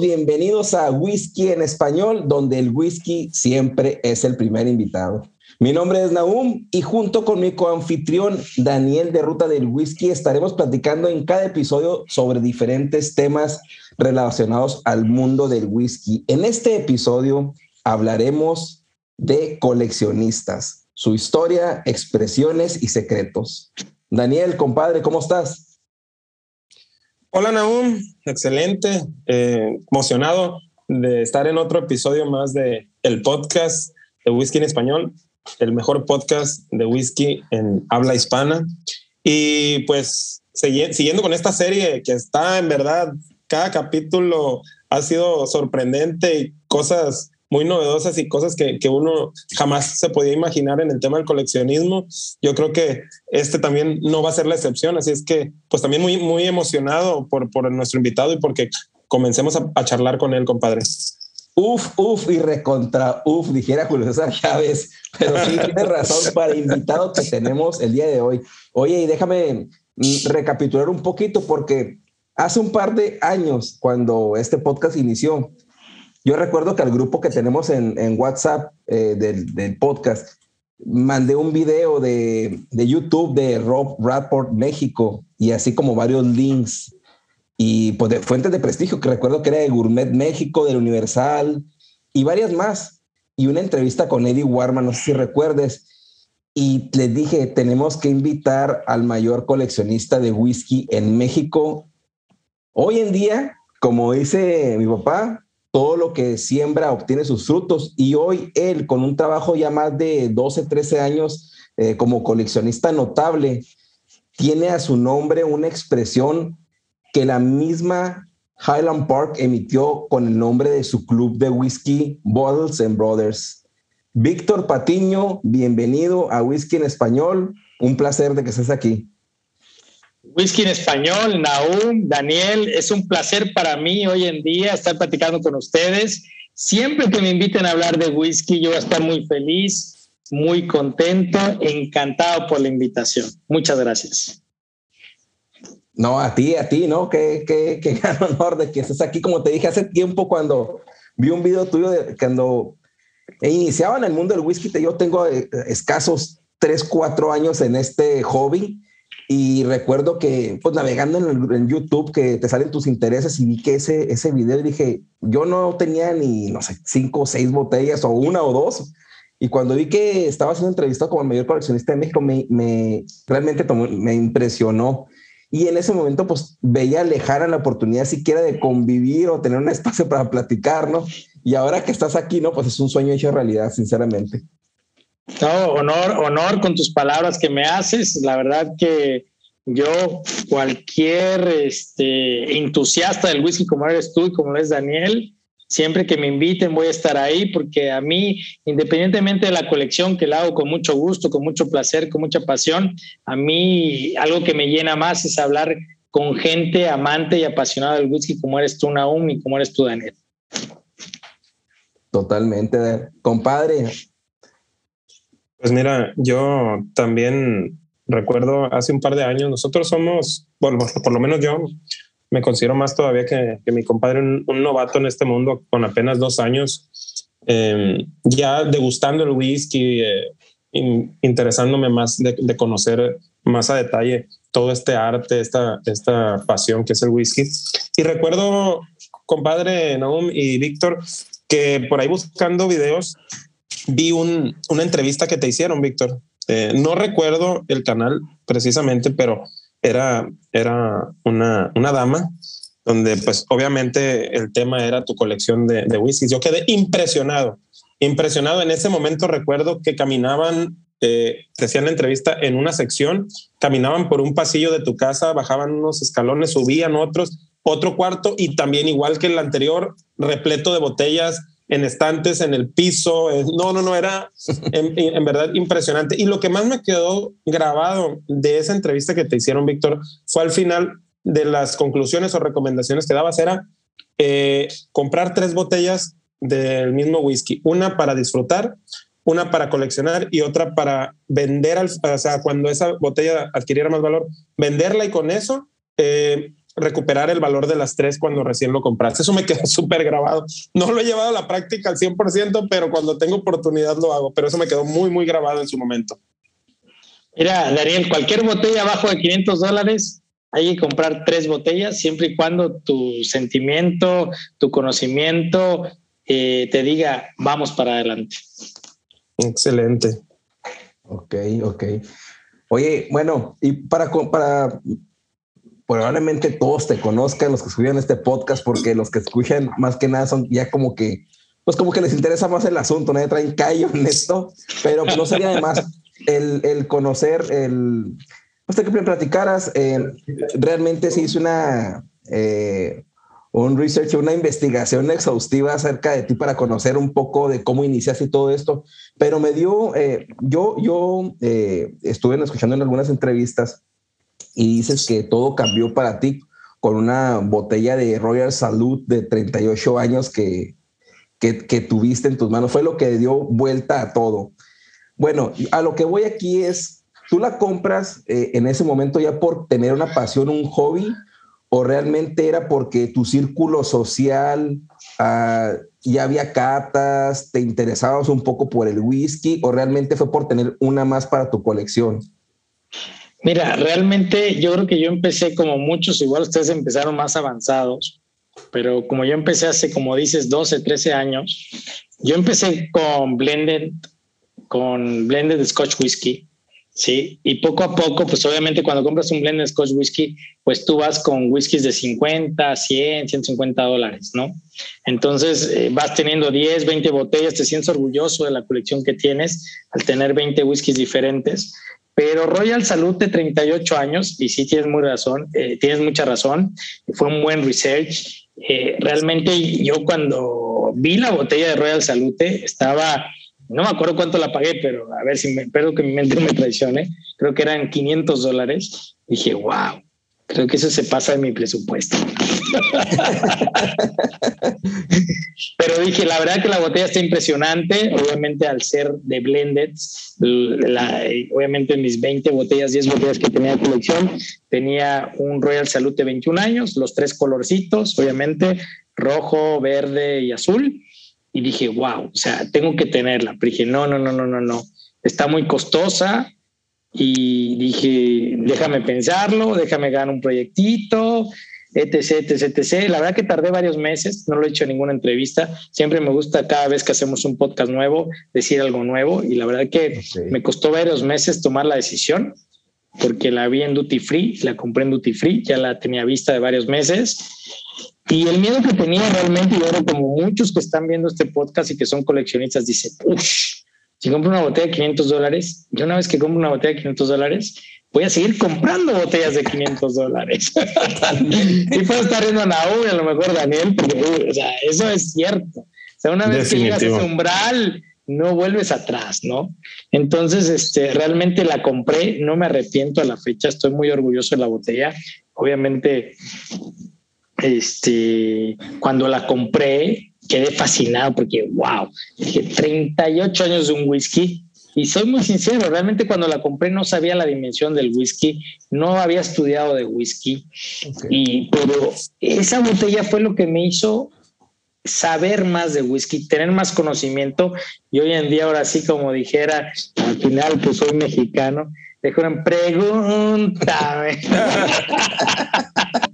bienvenidos a Whisky en Español, donde el whisky siempre es el primer invitado. Mi nombre es Naum y junto con mi coanfitrión Daniel de Ruta del Whisky estaremos platicando en cada episodio sobre diferentes temas relacionados al mundo del whisky. En este episodio hablaremos de coleccionistas, su historia, expresiones y secretos. Daniel, compadre, ¿cómo estás? Hola Naum, excelente, eh, emocionado de estar en otro episodio más de el podcast de Whisky en Español, el mejor podcast de whisky en habla hispana. Y pues siguiendo con esta serie que está en verdad, cada capítulo ha sido sorprendente y cosas muy novedosas y cosas que, que, uno jamás se podía imaginar en el tema del coleccionismo. Yo creo que este también no va a ser la excepción, así es que pues también muy, muy emocionado por, por nuestro invitado y porque comencemos a, charlar con él, compadre. Uf, uf y recontra uf, dijera Julio César Chávez, pero sí tiene razón para el invitado que tenemos el día de hoy. Oye, y déjame mm, recapitular un poquito porque hace un par de años, cuando este podcast inició, yo recuerdo que al grupo que tenemos en, WhatsApp eh, del, podcast, mandé un video de, YouTube de Rob Rapport México y así como varios links y pues de fuentes de prestigio que recuerdo que era de Gourmet México, del Universal y varias más. Y una entrevista con Eddie Warman, no sé si recuerdes. Y les dije, tenemos que invitar al mayor coleccionista de whisky en México. Hoy en día, como dice mi papá, todo lo que siembra obtiene sus frutos y hoy él con un trabajo ya más de 12, 13 años eh, como coleccionista notable, tiene a su nombre una expresión que la misma Highland Park emitió con el nombre de su club de whisky, Bottles and Brothers. Víctor Patiño, bienvenido a Whisky en Español. Un placer de que estés aquí. Whisky en español, Naum, Daniel, es un placer para mí hoy en día estar platicando con ustedes. Siempre que me inviten a hablar de whisky, yo voy estar muy feliz, muy contento, encantado por la invitación. Muchas gracias. No, a ti, a ti, ¿no? Qué, qué, qué gran honor de que estés aquí. Como te dije hace tiempo cuando vi un video tuyo de cuando iniciaba en el mundo del whisky, yo tengo eh, escasos 3, 4 años en este hobby y recuerdo que, pues navegando en, YouTube, que te salen tus intereses y vi que ese, ese video dije, yo no tenía ni, no sé, cinco o seis botellas o una o dos. Y cuando vi que estaba siendo entrevistado como el mayor coleccionista de México, me, me realmente me impresionó. Y en ese momento, pues veía lejana la oportunidad siquiera de convivir o tener un espacio para platicar, ¿no? Y ahora que estás aquí, ¿no? Pues es un sueño hecho realidad, sinceramente. No, honor, honor con tus palabras que me haces. La verdad que yo, cualquier este, entusiasta del whisky como eres tú y como es Daniel, siempre que me inviten voy a estar ahí porque a mí, independientemente de la colección que la hago con mucho gusto, con mucho placer, con mucha pasión, a mí algo que me llena más es hablar con gente amante y apasionada del whisky como eres tú, Naum, y como eres tú, Daniel. Totalmente, compadre. Pues mira, yo también recuerdo hace un par de años, nosotros somos, bueno, por lo menos yo me considero más todavía que, mi compadre, un, novato en este mundo con apenas dos años, em, ya degustando el whisky, eh, interesándome más de, conocer más a detalle todo este arte, esta, esta pasión que es el whisky. Y recuerdo, compadre Naum y Víctor, que por ahí buscando videos vi una entrevista que te hicieron, Víctor. Eh, no recuerdo el canal precisamente, pero era, era una, una dama donde pues obviamente el tema era tu colección de, de whiskies. Yo quedé impresionado, impresionado. En ese momento recuerdo que caminaban, eh, decían la entrevista, en una sección, caminaban por un pasillo de tu casa, bajaban unos escalones, subían otros, otro cuarto y también igual que el anterior, repleto de botellas en estantes, en el piso. No, no, no, era en, verdad impresionante. Y lo que más me quedó grabado de esa entrevista que te hicieron, Víctor, fue al final de las conclusiones o recomendaciones que dabas, era eh, comprar tres botellas del mismo whisky, una para disfrutar, una para coleccionar y otra para vender, al, o sea, cuando esa botella adquiriera más valor, venderla y con eso eh, recuperar el valor de las tres cuando recién lo compraste. Eso me quedó súper grabado. No lo he llevado a la práctica al 100%, pero cuando tengo oportunidad lo hago. Pero eso me quedó muy, muy grabado en su momento. Mira, Daniel, cualquier botella abajo de 500 dólares, hay que comprar tres botellas, siempre y cuando tu sentimiento, tu conocimiento eh, te diga, vamos para adelante. Excelente. Ok, ok. Oye, bueno, y para, para probablemente todos te conozcan, los que escuchan este podcast, porque los que escuchan más que nada son ya como que, pues como que les interesa más el asunto, nadie traen callo en esto, pero no sería además el, el conocer, el, usted que platicaras, eh, realmente se hizo una, eh, un research, una investigación exhaustiva acerca de ti para conocer un poco de cómo iniciaste todo esto, pero me dio, eh, yo, yo estuve escuchando en algunas entrevistas y dices que todo cambió para ti con una botella de Royal Salud de 38 años que, que, que, tuviste en tus manos. Fue lo que dio vuelta a todo. Bueno, a lo que voy aquí es, ¿tú la compras eh, en ese momento ya por tener una pasión, un hobby? ¿O realmente era porque tu círculo social uh, ya había catas, te interesabas un poco por el whisky? ¿O realmente fue por tener una más para tu colección? Mira, realmente yo creo que yo empecé como muchos, igual ustedes empezaron más avanzados, pero como yo empecé hace, como dices, 12, 13 años, yo empecé con blended, con blended Scotch Whisky, ¿sí? Y poco a poco, pues obviamente cuando compras un blended Scotch Whisky, pues tú vas con whiskies de 50, 100, 150 dólares, ¿no? Entonces eh, vas teniendo 10, 20 botellas, te sientes orgulloso de la colección que tienes al tener 20 whiskies diferentes. Pero Royal Salud de 38 años, y sí tienes muy razón, eh, tienes mucha razón, fue un buen research. Eh, realmente yo cuando vi la botella de Royal Salute estaba, no me acuerdo cuánto la pagué, pero a ver si me, espero que mi mente me traicione, creo que eran 500 dólares. Dije, wow, Creo que eso se pasa de mi presupuesto. Pero dije, la verdad que la botella está impresionante. Obviamente, al ser de blended, la- obviamente en mis 20 botellas, 10 botellas que tenía de colección, tenía un Royal Salute de 21 años, los tres colorcitos, obviamente, rojo, verde y azul. Y dije, wow, o sea, tengo que tenerla. Pero dije, no, no, no, no, no, no. Está muy costosa, y dije, déjame pensarlo, déjame ganar un proyectito, etc, etc, etc. La verdad que tardé varios meses, no lo he hecho en ninguna entrevista. Siempre me gusta cada vez que hacemos un podcast nuevo decir algo nuevo y la verdad que me costó varios meses tomar la decisión porque la vi en Duty Free, la compré en Duty Free, ya la tenía vista de varios meses. Y el miedo que tenía realmente, y ahora como muchos que están viendo este podcast y que son coleccionistas, dice, uff, si compro una botella de 500 dólares, yo una vez que compro una botella de 500 dólares, voy a seguir comprando botellas de 500 dólares. y puedo estar riendo a Naúl y a lo mejor Daniel, porque o sea, eso es cierto. O sea, una vez que llegas a ese umbral, no vuelves atrás, ¿no? Entonces, este, realmente la compré, no me arrepiento a la fecha, estoy muy orgulloso de la botella. Obviamente, este, cuando la compré, quedé fascinado porque, wow, dije 38 años de un whisky. Y soy muy sincero, realmente cuando la compré no sabía la dimensión del whisky, no había estudiado de whisky, y, pero esa botella fue lo que me hizo saber más de whisky, tener más conocimiento. Y hoy en día, ahora sí, como dijera, al final, pues soy mexicano, dejaron pregúntame.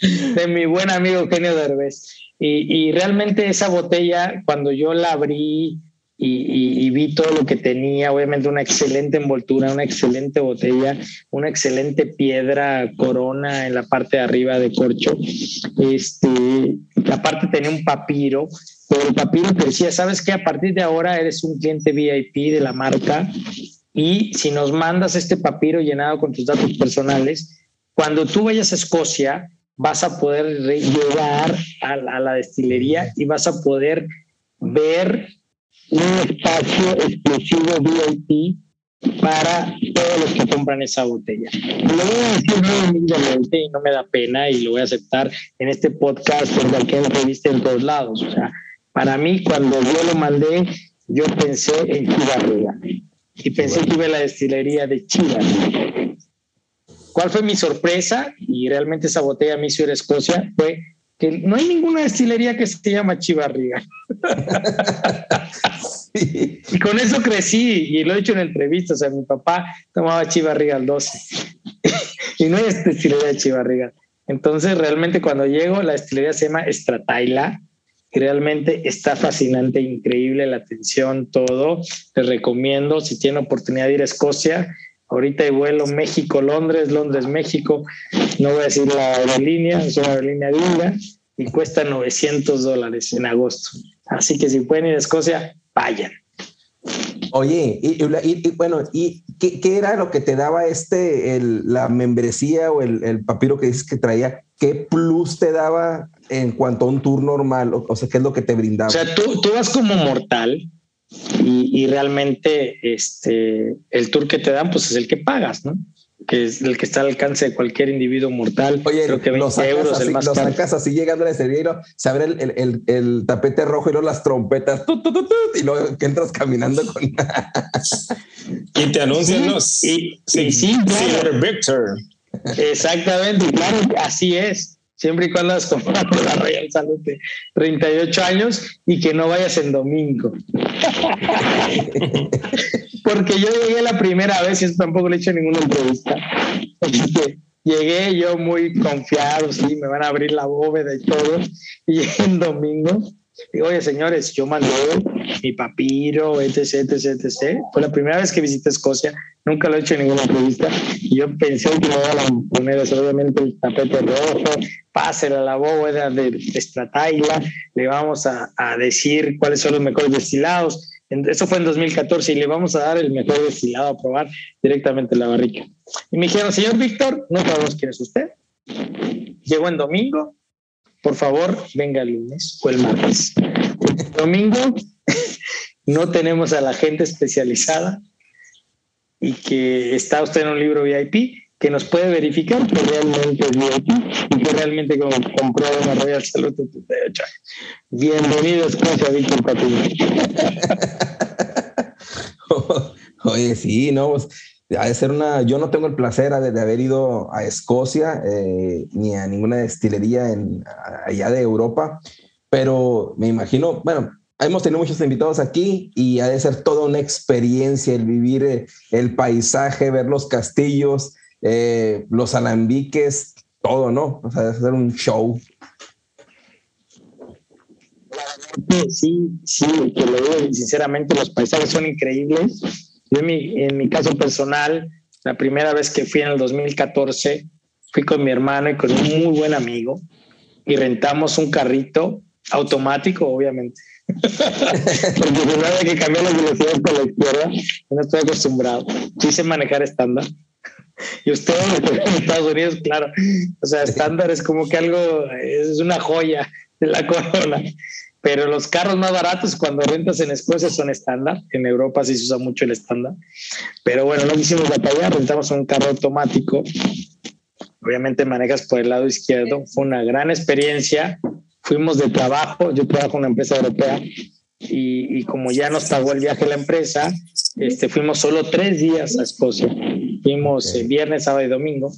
de mi buen amigo Eugenio Derbez. Y, y realmente esa botella, cuando yo la abrí y, y- vi todo lo que tenía, obviamente una excelente envoltura, una excelente botella, una excelente piedra corona en la parte de arriba de corcho. Este, aparte tenía un papiro, pero el papiro decía, ¿sabes qué? A partir de ahora eres un cliente VIP de la marca y si nos mandas este papiro llenado con tus datos personales, cuando tú vayas a Escocia, vas a poder llegar a a la destilería y vas a poder ver un espacio exclusivo VIP para todos los que compran esa botella. Lo voy a decir muy humildemente y no me da pena y lo voy a aceptar en este podcast, en cualquier entrevista en todos lados. O sea, para mí, cuando yo lo mandé, yo pensé en Chivarriga y pensé que iba a la destilería de Chivas. ¿Cuál fue mi sorpresa? Y realmente esa botella me hizo ir a Escocia. Fue que no hay ninguna destilería que se llama Chivarriga. Y con eso crecí y lo he hecho en entrevistas. O sea, mi papá tomaba Chivarriga al 12 y no hay destilería de Chivarriga. Entonces, realmente cuando llego, la destilería se llama Strataila y realmente está fascinante, increíble la atención, todo. Les recomiendo, si tienen oportunidad de ir a Escocia, ahorita hay vuelo México-Londres, Londres-México, no voy a decir la aerolínea, es una aerolínea gringa y cuesta 900 dólares en agosto. Así que si pueden ir a Escocia, vayan. Oye, y, y- y- bueno, ¿y qué, qué era lo que te daba este, el- la membresía o el, el papiro que dices que traía? ¿Qué plus te daba en cuanto a un tour normal? O, o sea, ¿qué es lo que te brindaba? O sea, tú, tú vas como mortal y, y realmente este, el tour que te dan, pues es el que pagas, ¿no? Que es el que está al alcance de cualquier individuo mortal. Oye, Creo que lo 20 sacas, euros así, el más lo caro. sacas así llegando a la serie y lo- se abre el, el- el- el tapete rojo y luego las trompetas tut, tut, tut, tut, y luego que entras caminando con Y te anuncian, Sí, ¿no? y- y sí, claro. Victor. Exactamente, claro, así es. Siempre y cuando has comprado la Royal Salute 38 años y que no vayas en domingo. Porque yo llegué la primera vez y eso tampoco le he hecho ninguna entrevista. Llegué yo muy confiado, sí, me van a abrir la bóveda y todo. Y en domingo. Digo, oye, señores, yo mandé mi papiro, etc, etc, etc. Fue la primera vez que visité Escocia. Nunca lo he hecho en ninguna entrevista. Y yo pensé que me iban a poner obviamente el tapete rojo, a la bóveda de Strataila, le vamos a, a decir cuáles son los mejores destilados. Eso fue en 2014 y le vamos a dar el mejor destilado a probar directamente en la barrica. Y me dijeron, señor Víctor, no sabemos quién es usted. Llegó en domingo, por favor, venga el lunes o el martes. Domingo no tenemos a la gente especializada y que está usted en un libro VIP que nos puede verificar que realmente es VIP y que realmente compró una Royal Salute Bienvenido a Escocia, Víctor Patiño. Oye, sí, no, pues, de ser una. Yo no tengo el placer de, haber ido a Escocia eh, ni a ninguna destilería en, allá de Europa, pero me imagino, bueno, hemos tenido muchos invitados aquí y ha de ser toda una experiencia el vivir eh, el paisaje, ver los castillos, eh, los alambiques, todo, ¿no? O sea, debe ser un show. Sí, sí, que lo digo sinceramente, los paisajes son increíbles. Yo en mi, en mi caso personal, la primera vez que fui en el 2014, fui con mi hermano y con un muy buen amigo y rentamos un carrito automático, obviamente. Porque no hay que cambiar las velocidades por la izquierda, no estoy acostumbrado. Quise manejar estándar. Y ustedes en Estados Unidos, claro, o sea, estándar es como que algo, es una joya de la corona. Pero los carros más baratos cuando rentas en Escocia son estándar. En Europa sí se usa mucho el estándar. Pero bueno, no quisimos batallar, rentamos un carro automático. Obviamente manejas por el lado izquierdo. Fue una gran experiencia fuimos de trabajo, yo trabajo en una empresa europea y, como ya nos pagó el viaje la empresa, este, fuimos solo tres días a Escocia. Fuimos eh, viernes, sábado y domingo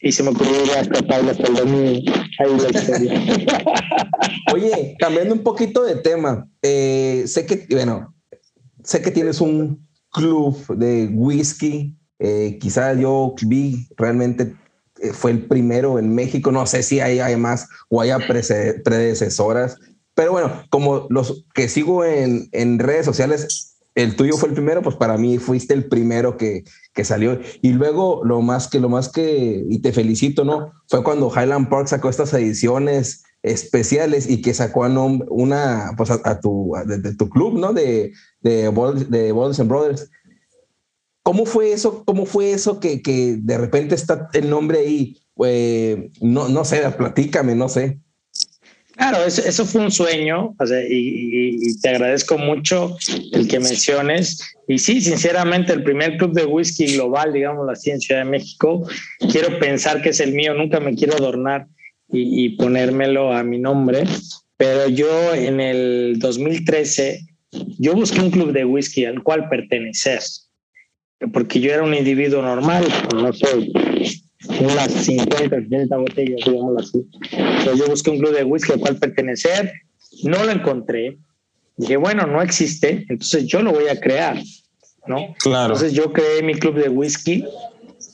y se me ocurrió ir hasta el domingo. Ahí la historia. Oye, cambiando un poquito de tema, eh, sé que, bueno, sé que tienes un club de whisky. Eh, quizá yo vi realmente eh, fue el primero en México. No sé si hay, hay más o haya predecesoras, pero bueno, como los que sigo en, en, redes sociales, el tuyo fue el primero, pues para mí fuiste el primero que, que salió. Y luego lo más que, lo más que, y te felicito, ¿no? Fue cuando Highland Park sacó estas ediciones especiales y que sacó a una, pues a, tu, de, tu club, ¿no? De, de, de and Brothers. ¿Cómo fue eso? ¿Cómo fue eso que, que de repente está el nombre ahí? Eh, no, no sé, platícame, no sé. Claro, eso, eso fue un sueño y, te agradezco mucho el que menciones. Y sí, sinceramente, el primer club de whisky global, digamos, así en Ciudad de México, quiero pensar que es el mío, nunca me quiero adornar y, y ponérmelo a mi nombre, pero yo en el 2013, yo busqué un club de whisky al cual pertenecer porque yo era un individuo normal, no sé, unas 50, 60 botellas, digamos así. Entonces yo busqué un club de whisky al cual pertenecer, no lo encontré. Dije, bueno, no existe, entonces yo lo voy a crear, ¿no? Claro. Entonces yo creé mi club de whisky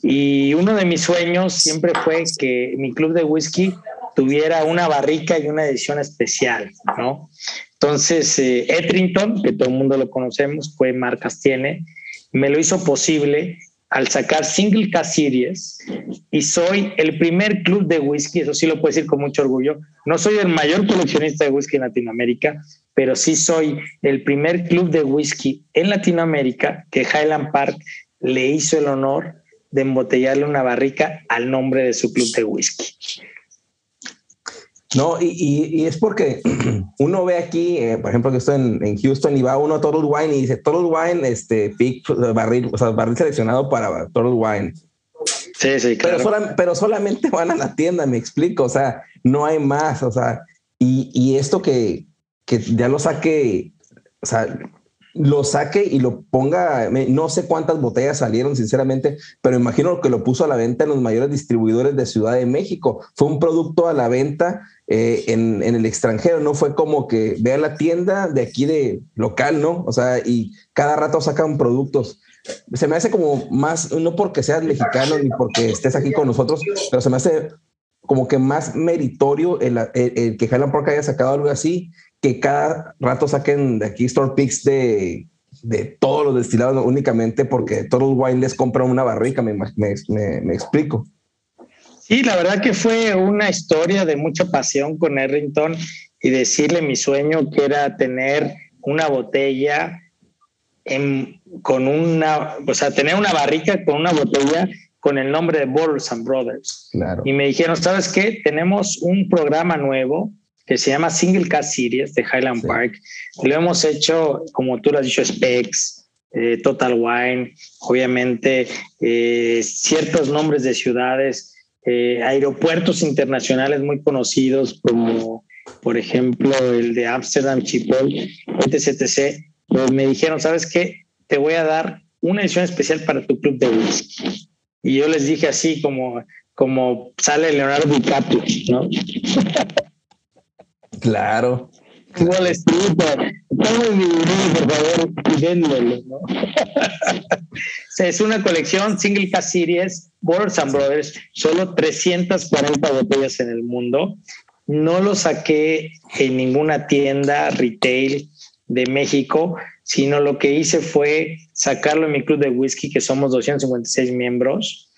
y uno de mis sueños siempre fue que mi club de whisky tuviera una barrica y una edición especial, ¿no? Entonces, eh, Etrington, que todo el mundo lo conocemos, fue marcas tiene, me lo hizo posible al sacar Single K Series y soy el primer club de whisky, eso sí lo puedo decir con mucho orgullo. No soy el mayor coleccionista de whisky en Latinoamérica, pero sí soy el primer club de whisky en Latinoamérica que Highland Park le hizo el honor de embotellarle una barrica al nombre de su club de whisky. No, y, es porque uno ve aquí, eh, por ejemplo, que estoy en, Houston y va uno a Total Wine y dice Total Wine, este, pick, barril, o sea, barril seleccionado para Total Wine. Sí, sí, claro. Pero, pero, solamente van a la tienda, me explico, o sea, no hay más, o sea, y, y esto que, que ya lo saque, o sea, lo saque y lo ponga, no sé cuántas botellas salieron sinceramente, pero imagino que lo puso a la venta en los mayores distribuidores de Ciudad de México. Fue un producto a la venta eh, en, el extranjero, no fue como que vea la tienda de aquí de local, ¿no? O sea, y cada rato sacan productos. Se me hace como más, no porque seas mexicano ni porque estés aquí con nosotros, pero se me hace como que más meritorio el, que Highland Park haya sacado algo así que cada rato saquen de aquí store picks de, de todos los destilados únicamente porque todos los wine compran una barrica, me, me, me, explico. Sí, la verdad que fue una historia de mucha pasión con Errington y decirle mi sueño que era tener una botella en, con una, o sea, tener una barrica con una botella con el nombre de Bottles and Brothers. Claro. Y me dijeron, ¿sabes qué? Tenemos un programa nuevo que se llama Single Cast Series de Highland Park. Lo hemos hecho, como tú lo has dicho, specs, eh, Total Wine, obviamente eh, ciertos nombres de ciudades, eh, aeropuertos internacionales muy conocidos como por ejemplo el de Amsterdam, Schiphol, etc, pues me dijeron, ¿sabes qué? Te voy a dar una edición especial para tu club de whisky. Y yo les dije así como, como sale Leonardo DiCaprio, ¿no? Claro. es una colección Single Cast Series, Borders and Brothers, solo 340 botellas en el mundo. No lo saqué en ninguna tienda retail de México, sino lo que hice fue sacarlo en mi club de whisky, que somos 256 miembros,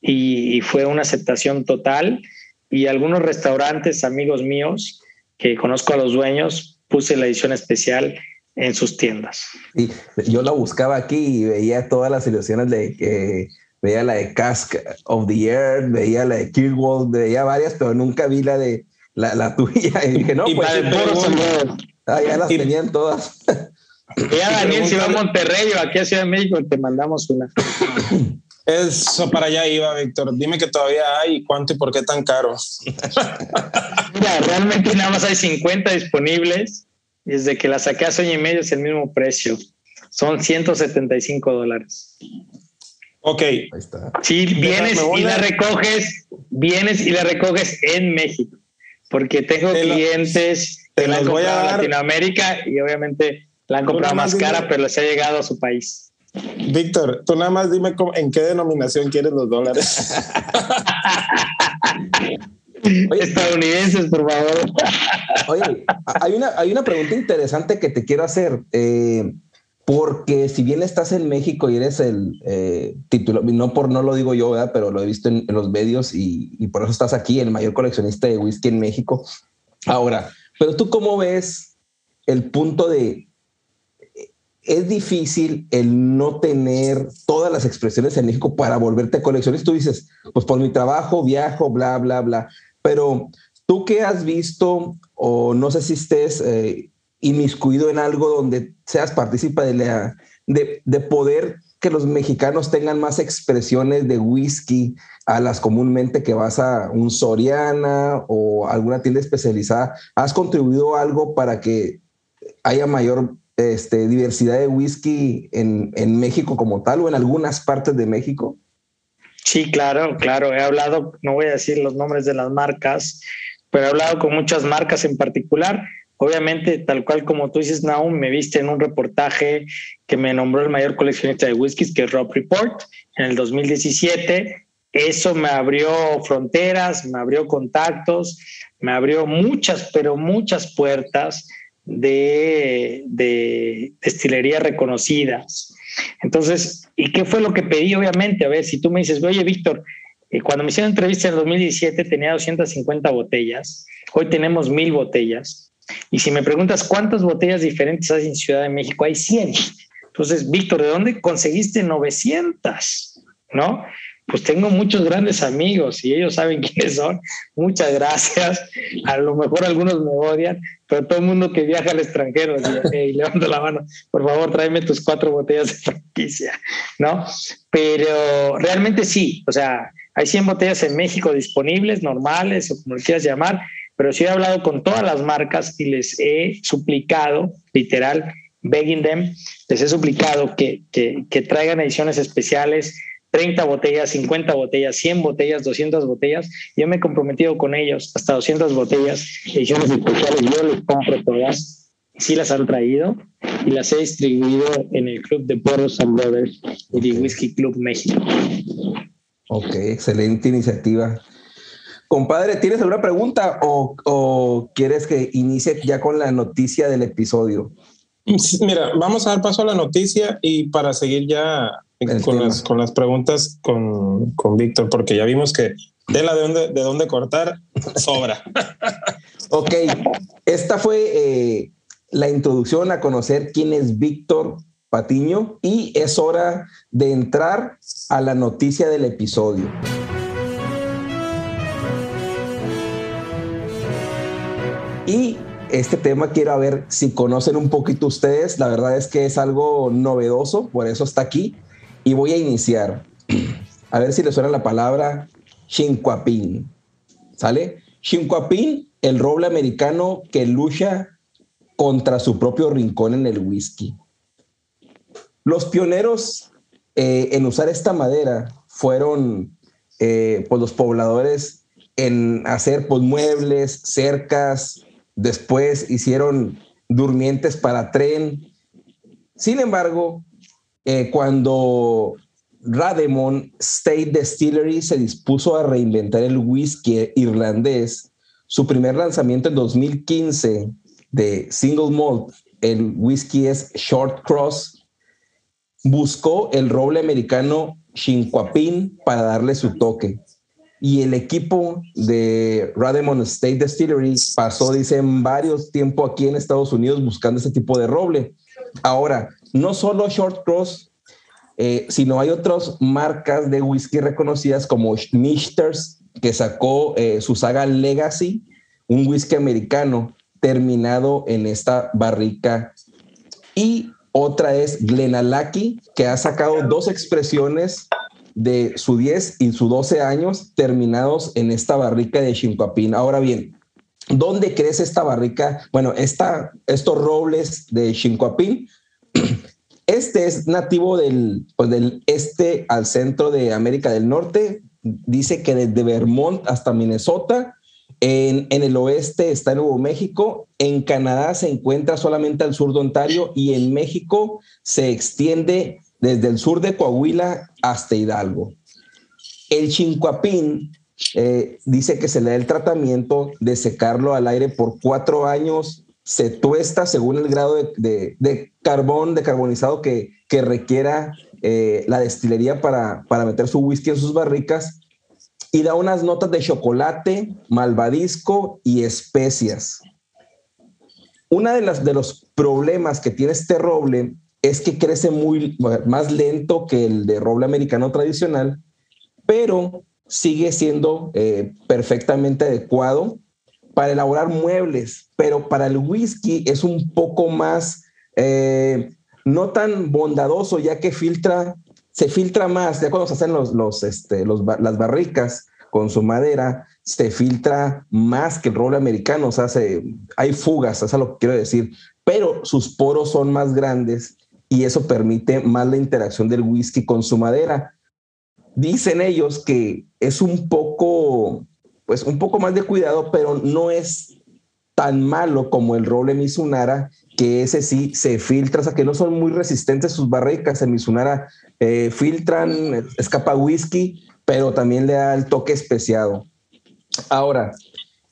y, y fue una aceptación total. Y algunos restaurantes, amigos míos, que conozco a los dueños, puse la edición especial en sus tiendas. Y yo la buscaba aquí y veía todas las ilusiones de que veía la de Cask of the Earth, veía la de Kirkwall, veía varias, pero nunca vi la de la, la tuya. Y dije, no, Y pues ah, ya las Y- tenían todas. Ya Daniel, si va a Monterrey o aquí a Ciudad de México, te mandamos una. Eso para allá iba, Víctor. Dime que todavía hay, cuánto y por qué tan caro. Mira, realmente nada más hay 50 disponibles. y Desde que la saqué hace año y medio es el mismo precio. Son 175 dólares. Ok, Ahí está. Sí, vienes y la recoges, vienes y la recoges en México. Porque tengo Te lo- clientes te que la han comprado en. Latinoamérica y obviamente la han comprado más cara, pero les ha llegado a su país. Víctor, tú nada más dime cómo- en qué denominación quieres los dólares. Oye, Estadounidenses, por favor. Oye, hay una, hay una pregunta interesante que te quiero hacer. eh, porque si bien estás en México y eres el eh, título, no por no lo digo yo, ¿verdad? pero lo he visto en, en los medios y, y por eso estás aquí, el mayor coleccionista de whisky en México. Ahora, pero tú cómo ves el punto de es difícil el no tener todas las expresiones en México para volverte coleccionista. Tú dices, pues por mi trabajo viajo, bla, bla, bla. Pero tú que has visto, o no sé si estés eh, inmiscuido en algo donde seas partícipe de, de poder que los mexicanos tengan más expresiones de whisky a las comúnmente que vas a un Soriana o alguna tienda especializada. ¿Has contribuido algo para que haya mayor este, diversidad de whisky en, en México como tal o en algunas partes de México? Sí, claro, claro. He hablado, no voy a decir los nombres de las marcas, pero he hablado con muchas marcas en particular. Obviamente, tal cual como tú dices, Naum, me viste en un reportaje que me nombró el mayor coleccionista de whiskies, que es Rob Report, en el 2017. Eso me abrió fronteras, me abrió contactos, me abrió muchas, pero muchas puertas de, de destilerías reconocidas. Entonces, ¿y qué fue lo que pedí? Obviamente, a ver, si tú me dices, oye, Víctor, eh, cuando me hicieron entrevista en el 2017 tenía 250 botellas, hoy tenemos mil botellas. Y si me preguntas cuántas botellas diferentes hay en Ciudad de México, hay 100. Entonces, Víctor, ¿de dónde conseguiste 900? ¿No? Pues tengo muchos grandes amigos y ellos saben quiénes son. Muchas gracias. A lo mejor algunos me odian, pero todo el mundo que viaja al extranjero, digo, hey, levanto la mano, por favor, tráeme tus cuatro botellas de franquicia, ¿no? Pero realmente sí, o sea, hay 100 botellas en México disponibles, normales o como quieras llamar, pero sí he hablado con todas las marcas y les he suplicado, literal, begging them, les he suplicado que, que, que traigan ediciones especiales, 30 botellas, 50 botellas, 100 botellas, 200 botellas. Yo me he comprometido con ellos hasta 200 botellas, ediciones especiales. Yo les compro todas. Sí las han traído y las he distribuido en el club de Boros and Brothers y de Whisky Club México. Ok, excelente iniciativa. Compadre, ¿tienes alguna pregunta o, o quieres que inicie ya con la noticia del episodio? Mira, vamos a dar paso a la noticia y para seguir ya con las, con las preguntas con, con Víctor, porque ya vimos que tela de dónde, de dónde cortar sobra. Ok, esta fue eh, la introducción a conocer quién es Víctor Patiño y es hora de entrar a la noticia del episodio. Y este tema quiero ver si conocen un poquito ustedes. La verdad es que es algo novedoso, por eso está aquí. Y voy a iniciar. A ver si les suena la palabra Chinquapín. ¿Sale? Chinquapín, el roble americano que lucha contra su propio rincón en el whisky. Los pioneros eh, en usar esta madera fueron eh, pues los pobladores en hacer pues, muebles, cercas, después hicieron durmientes para tren. Sin embargo, eh, cuando Rademon State Distillery se dispuso a reinventar el whisky irlandés, su primer lanzamiento en 2015 de single malt, el whisky es Short Cross, buscó el roble americano Chinquapin para darle su toque. Y el equipo de Rademon State Distillery pasó, dicen, varios tiempo aquí en Estados Unidos buscando ese tipo de roble. Ahora, no solo Short Cross, eh, sino hay otras marcas de whisky reconocidas como Schnichters, que sacó eh, su saga Legacy, un whisky americano terminado en esta barrica. Y otra es Glenalaki, que ha sacado dos expresiones de su 10 y su 12 años terminados en esta barrica de Chinquapín. Ahora bien, ¿dónde crece esta barrica? Bueno, esta, estos robles de Chinquapín, este es nativo del, pues del este al centro de América del Norte. Dice que desde Vermont hasta Minnesota. En, el oeste está Nuevo México, en Canadá se encuentra solamente al sur de Ontario y en México se extiende desde el sur de Coahuila hasta Hidalgo. El chincuapín eh, dice que se le da el tratamiento de secarlo al aire por cuatro años, se tuesta según el grado de, carbón, de carbonizado que, que requiera eh, la destilería para, para meter su whisky en sus barricas y da unas notas de chocolate, malvadisco y especias. Una de las de los problemas que tiene este roble es que crece muy más lento que el de roble americano tradicional, pero sigue siendo eh, perfectamente adecuado para elaborar muebles, pero para el whisky es un poco más, eh, no tan bondadoso, ya que filtra, se filtra más, ya cuando se hacen los, los, este, los, las barricas con su madera, se filtra más que el roble americano, o sea, hay fugas, eso es lo que quiero decir, pero sus poros son más grandes y eso permite más la interacción del whisky con su madera. Dicen ellos que es un poco, pues un poco más de cuidado, pero no es tan malo como el roble Mizunara, que ese sí se filtra, o sea que no son muy resistentes sus barricas. En Mizunara eh, filtran, escapa whisky, pero también le da el toque especiado. Ahora,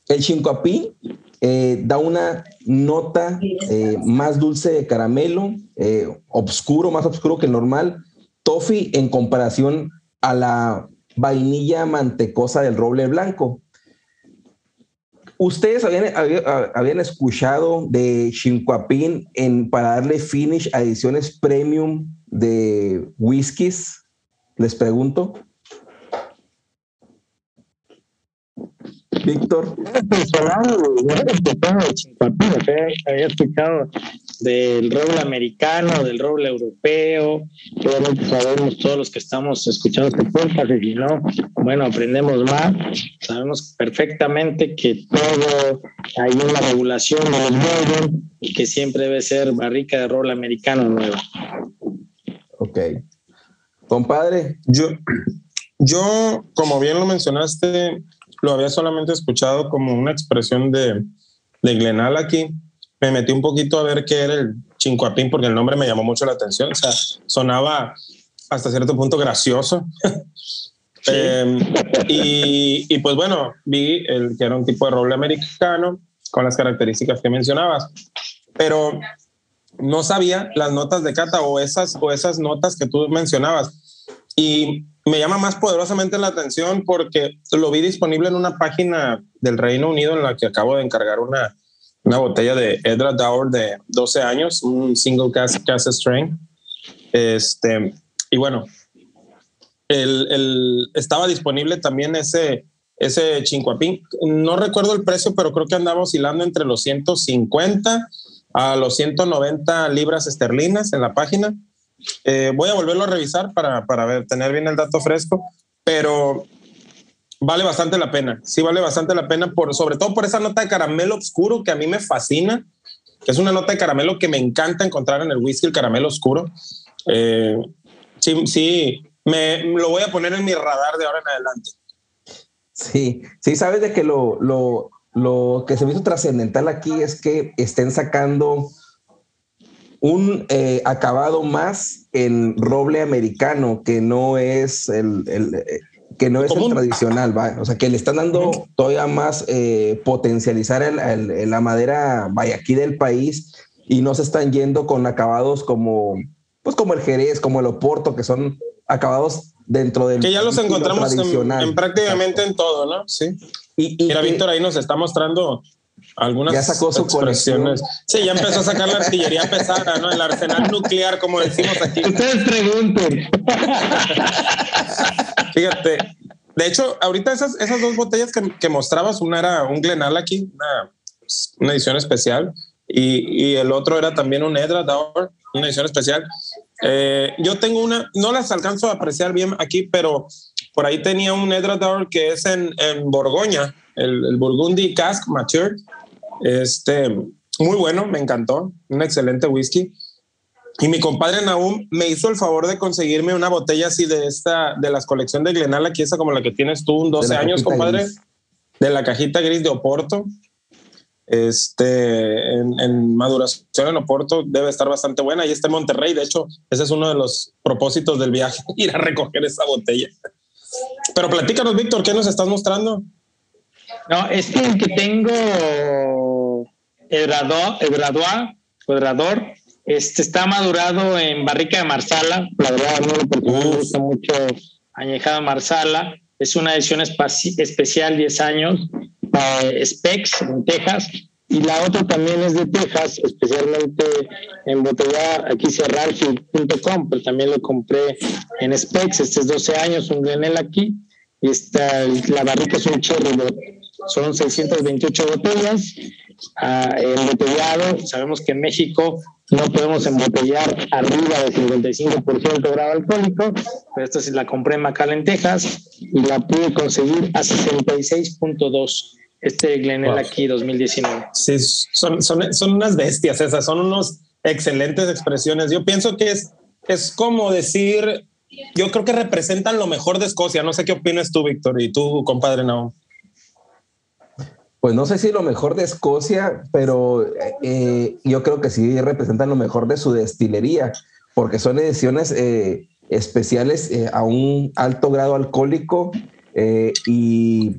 el chincuapí eh, da una nota eh, más dulce de caramelo, eh, oscuro, más oscuro que el normal. Toffee en comparación a la vainilla mantecosa del roble blanco. ¿Ustedes habían, escuchado de Chinquapín en, para darle finish a ediciones premium de whiskies? Les pregunto. Víctor. Había escuchado del roble americano, del roble europeo. Obviamente sabemos todos los que estamos escuchando este podcast y si no, bueno, aprendemos más. Sabemos perfectamente que todo hay una regulación de los y que siempre debe ser barrica de roble americano nueva. Ok. Compadre. Yo, yo, como bien lo mencionaste, lo había solamente escuchado como una expresión de, de Glenal aquí. Me metí un poquito a ver qué era el chincuapín porque el nombre me llamó mucho la atención. O sea, sonaba hasta cierto punto gracioso. Em, y, y, pues bueno, vi el, que era un tipo de roble americano con las características que mencionabas. Pero no sabía las notas de cata o esas, o esas notas que tú mencionabas. Y me llama más poderosamente la atención porque lo vi disponible en una página del Reino Unido en la que acabo de encargar una, una botella de Edra Dower de 12 años, un single cast, cast strain. Este, y bueno, el, el, estaba disponible también ese ese chincuapín. No recuerdo el precio, pero creo que andaba oscilando entre los 150 a los 190 libras esterlinas en la página. Eh, voy a volverlo a revisar para, para ver, tener bien el dato fresco, pero vale bastante la pena. Sí, vale bastante la pena, por, sobre todo por esa nota de caramelo oscuro que a mí me fascina, que es una nota de caramelo que me encanta encontrar en el whisky, el caramelo oscuro. Eh, sí, sí, me lo voy a poner en mi radar de ahora en adelante. Sí, sí, sabes de que lo, lo, lo que se me hizo trascendental aquí es que estén sacando un eh, acabado más en roble americano que no es el, eh, que no es el tradicional, ¿va? o sea, que le están dando todavía más eh, potencializar el, la madera, vaya, aquí del país y no se están yendo con acabados como, pues como el Jerez, como el Oporto, que son acabados dentro del... Que ya los encontramos en, prácticamente en todo, ¿no? Sí. Y, y Mira, Víctor ahí nos está mostrando algunas ya sacó su expresiones. Sí, ya empezó a sacar la artillería pesada, ¿no? El arsenal nuclear, como decimos aquí. Ustedes pregunten. Fíjate, de hecho, ahorita esas, esas dos botellas que, que mostrabas, una era un Glenallachie, una, una edición especial, y, y, el otro era también un Edra una edición especial. Eh, yo tengo una, no las alcanzo a apreciar bien aquí, pero por ahí tenía un Edra que es en, en Borgoña, el, el Burgundy Cask Mature. Este, muy bueno, me encantó, un excelente whisky. Y mi compadre Naum me hizo el favor de conseguirme una botella así de esta, de las colecciones de Glenal, aquí esa como la que tienes tú, un 12 años, compadre, de la cajita gris de Oporto. Este, en, en, maduración en Oporto debe estar bastante buena. Y está en Monterrey, de hecho, ese es uno de los propósitos del viaje, ir a recoger esa botella. Pero platícanos, Víctor, ¿qué nos estás mostrando? No, este que tengo, el graduado, el este está madurado en barrica de marsala. La verdad, no me gusta mucho añejado marsala. Es una edición especial, 10 años, eh, Specs en Texas. Y la otra también es de Texas, especialmente en botella aquí cerrargi.com, pero también lo compré en Specs. Este es 12 años, un Glenel aquí. Y esta, la barrica es un cherry son 628 botellas. Ah, embotellado, sabemos que en México no podemos embotellar arriba del 55% de grado alcohólico, pero esta sí la compré en McAllen, Texas, y la pude conseguir a 66.2 este Glenel aquí 2019. Sí, son, son, son, unas bestias esas, son unos excelentes expresiones. Yo pienso que es, es como decir, yo creo que representan lo mejor de Escocia. No sé qué opinas tú, Víctor, y tú, compadre, no pues no sé si lo mejor de Escocia, pero eh, yo creo que sí representan lo mejor de su destilería, porque son ediciones eh, especiales eh, a un alto grado alcohólico y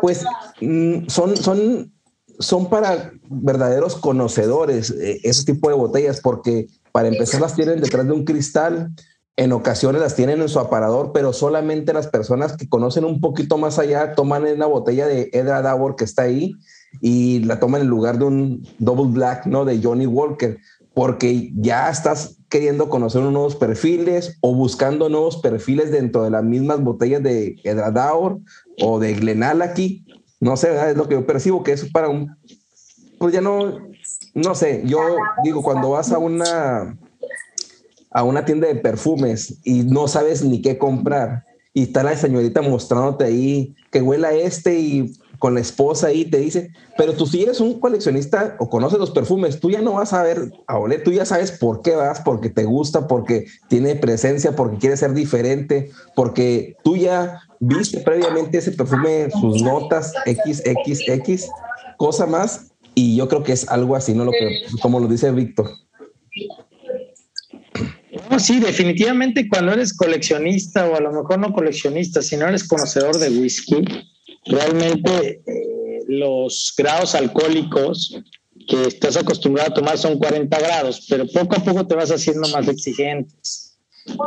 pues mm, son, son, son para verdaderos conocedores ese tipo de botellas, porque para empezar las tienen detrás de un cristal, en ocasiones las tienen en su aparador, pero solamente las personas que conocen un poquito más allá toman una botella de Edra Davor que está ahí y la toman en lugar de un Double Black, ¿no? De Johnny Walker, porque ya estás queriendo conocer nuevos perfiles o buscando nuevos perfiles dentro de las mismas botellas de Edra Davor o de Glenallachie. No sé, es lo que yo percibo que es para un... Pues ya no, no sé, yo digo, cuando vas a una a una tienda de perfumes y no sabes ni qué comprar y está la señorita mostrándote ahí que huela este y con la esposa ahí te dice, pero tú si eres un coleccionista o conoces los perfumes, tú ya no vas a ver a oler, tú ya sabes por qué vas, porque te gusta, porque tiene presencia, porque quiere ser diferente, porque tú ya viste previamente ese perfume, sus notas XXX, cosa más, y yo creo que es algo así, ¿no? Lo que, como lo dice Víctor. Sí, definitivamente cuando eres coleccionista o a lo mejor no coleccionista, si no eres conocedor de whisky, realmente eh, los grados alcohólicos que estás acostumbrado a tomar son 40 grados, pero poco a poco te vas haciendo más exigentes,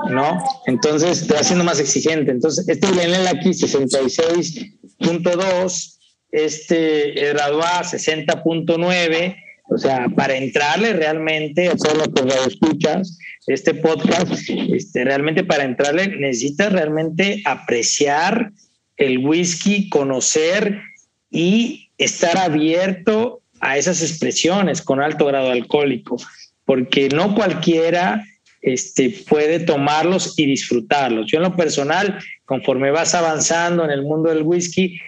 ¿no? Entonces te vas haciendo más exigente. Entonces, este Glenel aquí 66.2, este Graduá 60.9, o sea, para entrarle realmente a todo lo escuchas, este podcast, este, realmente para entrarle necesitas realmente apreciar el whisky, conocer y estar abierto a esas expresiones con alto grado alcohólico, porque no cualquiera este, puede tomarlos y disfrutarlos. Yo en lo personal, conforme vas avanzando en el mundo del whisky,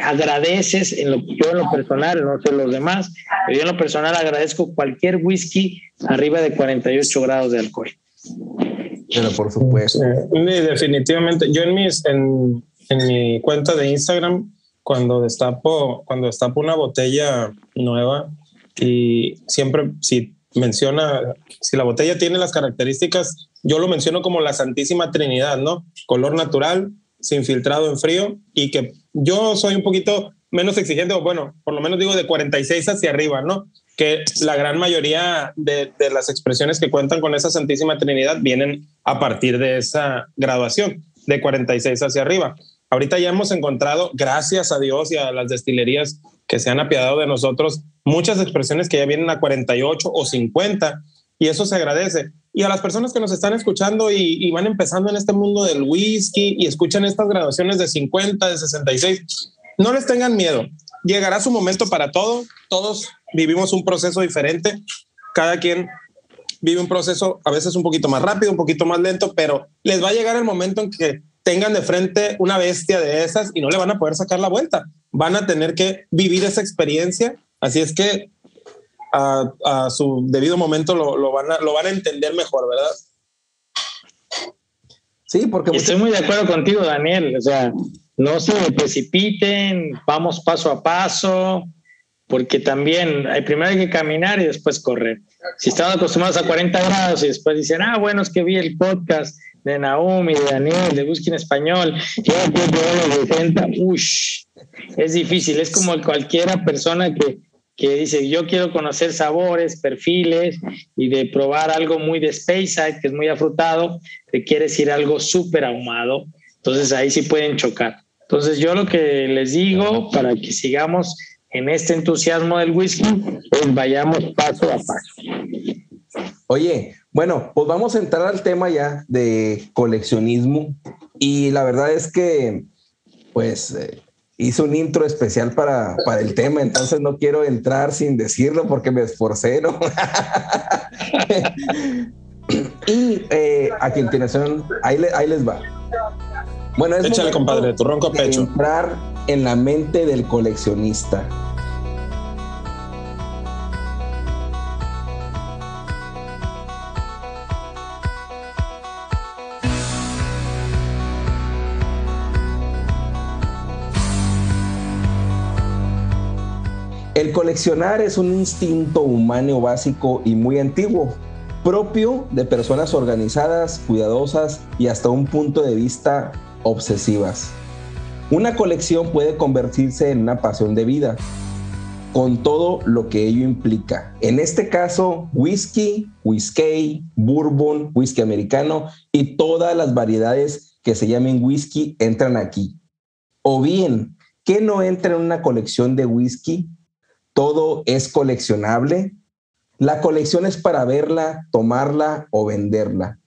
agradeces, en lo, yo en lo personal, no sé los demás, pero yo en lo personal agradezco cualquier whisky arriba de 48 grados de alcohol. Pero por supuesto. definitivamente. Yo en, mis, en, en mi cuenta de Instagram, cuando destapo, cuando destapo una botella nueva y siempre, si menciona, si la botella tiene las características, yo lo menciono como la Santísima Trinidad, ¿no? Color natural, sin filtrado en frío y que yo soy un poquito menos exigente, o bueno, por lo menos digo de 46 hacia arriba, ¿no? Que la gran mayoría de, las expresiones que cuentan con esa Santísima Trinidad vienen a partir de esa graduación, de 46 hacia arriba. Ahorita ya hemos encontrado, gracias a Dios y a las destilerías que se han apiadado de nosotros, muchas expresiones que ya vienen a 48 o 50 y eso se agradece. Y a las personas que nos están escuchando y, van empezando en este mundo del whisky y escuchan estas graduaciones de 50, de 66, no les tengan miedo. Llegará su momento para todo. Todos vivimos un proceso diferente. Cada quien vive un proceso a veces un poquito más rápido, un poquito más lento, pero les va a llegar el momento en que tengan de frente una bestia de esas y no le van a poder sacar la vuelta. Van a tener que vivir esa experiencia. Así es que a, su debido momento lo, van a, lo van a entender mejor, ¿verdad? Sí, porque... Estoy muy de acuerdo contigo, Daniel. O sea, no se precipiten, vamos paso a paso, porque también hay primero hay que caminar y después correr. Si están acostumbrados a 40 grados y después dicen, ah, bueno, es que vi el podcast de Naomi, de Daniel, de Busquen Español, es difícil, es como cualquiera persona que, que dice, yo quiero conocer sabores, perfiles y de probar algo muy de Speyside, que es muy afrutado, te quieres ir algo súper ahumado, entonces ahí sí pueden chocar. Entonces yo lo que les digo para que sigamos en este entusiasmo del whisky, pues vayamos paso a paso. Oye, bueno, pues vamos a entrar al tema ya de coleccionismo. Y la verdad es que, pues, eh, hice un intro especial para, para, el tema, entonces no quiero entrar sin decirlo porque me esforcé, ¿no? y eh, a continuación, ahí, ahí les va. Bueno, es Échale, compadre, tu ronco pecho. Entrar en la mente del coleccionista. El coleccionar es un instinto humano básico y muy antiguo, propio de personas organizadas, cuidadosas y hasta un punto de vista obsesivas. Una colección puede convertirse en una pasión de vida, con todo lo que ello implica. En este caso, whisky, whisky, bourbon, whisky americano y todas las variedades que se llamen whisky entran aquí. O bien, ¿qué no entra en una colección de whisky? Todo es coleccionable. La colección es para verla, tomarla o venderla.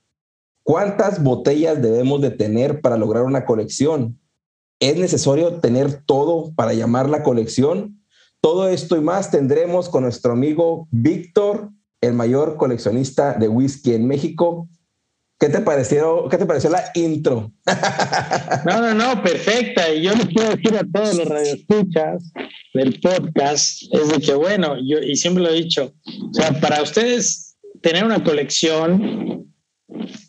¿Cuántas botellas debemos de tener para lograr una colección? ¿Es necesario tener todo para llamar la colección? Todo esto y más tendremos con nuestro amigo Víctor, el mayor coleccionista de whisky en México, ¿Qué te pareció, qué te pareció la intro? No, no, no, perfecta. Y yo les quiero decir a todos los radioescuchas del podcast, es de que, bueno, yo, y siempre lo he dicho, o sea, para ustedes tener una colección,